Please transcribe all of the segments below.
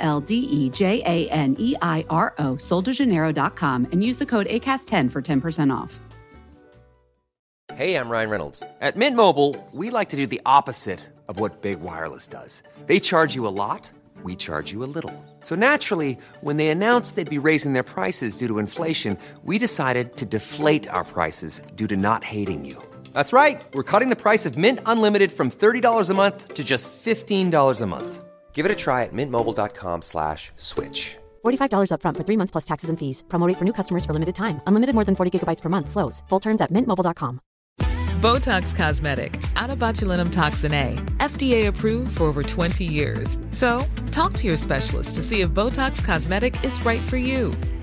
L D E J A N E I R O, soldejaneiro.com, and use the code ACAST10 for 10% off. Hey, I'm Ryan Reynolds. At Mint Mobile, we like to do the opposite of what Big Wireless does. They charge you a lot, we charge you a little. So naturally, when they announced they'd be raising their prices due to inflation, we decided to deflate our prices due to not hating you. That's right. We're cutting the price of Mint Unlimited from $30 a month to just $15 a month. Give it a try at mintmobile.com slash switch. $45 upfront for three months plus taxes and fees. Promote for new customers for limited time. Unlimited more than 40 gigabytes per month. Slows. Full terms at mintmobile.com. Botox Cosmetic, onabotulinumtoxinA, FDA approved for over 20 years. So, talk to your specialist to see if Botox Cosmetic is right for you.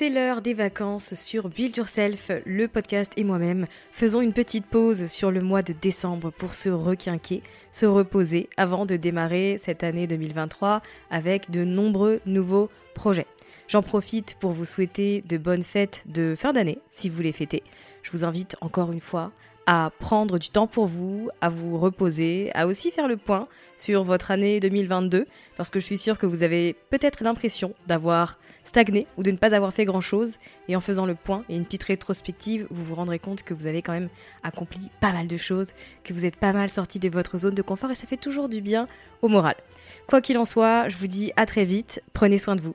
C'est l'heure des vacances sur Build Yourself, le podcast et moi-même faisons une petite pause sur le mois de décembre pour se requinquer, se reposer avant de démarrer cette année 2023 avec de nombreux nouveaux projets. J'en profite pour vous souhaiter de bonnes fêtes de fin d'année si vous les fêtez. Je vous invite encore une fois à prendre du temps pour vous, à vous reposer, à aussi faire le point sur votre année 2022, parce que je suis sûre que vous avez peut-être l'impression d'avoir stagné ou de ne pas avoir fait grand-chose, et en faisant le point et une petite rétrospective, vous vous rendrez compte que vous avez quand même accompli pas mal de choses, que vous êtes pas mal sorti de votre zone de confort, et ça fait toujours du bien au moral. Quoi qu'il en soit, je vous dis à très vite, prenez soin de vous.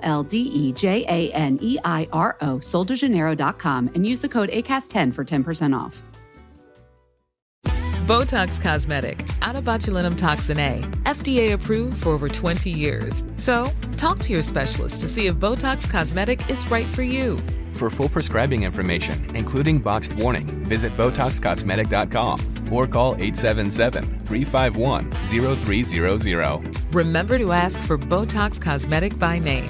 L D E J A N E I R O, soldejaneiro.com, and use the code ACAST10 for 10% off. Botox Cosmetic, onabotulinumtoxinA, FDA approved for over 20 years. So, talk to your specialist to see if Botox Cosmetic is right for you. For full prescribing information, including boxed warning, visit BotoxCosmetic.com or call 877-351-0300. Remember to ask for Botox Cosmetic by name.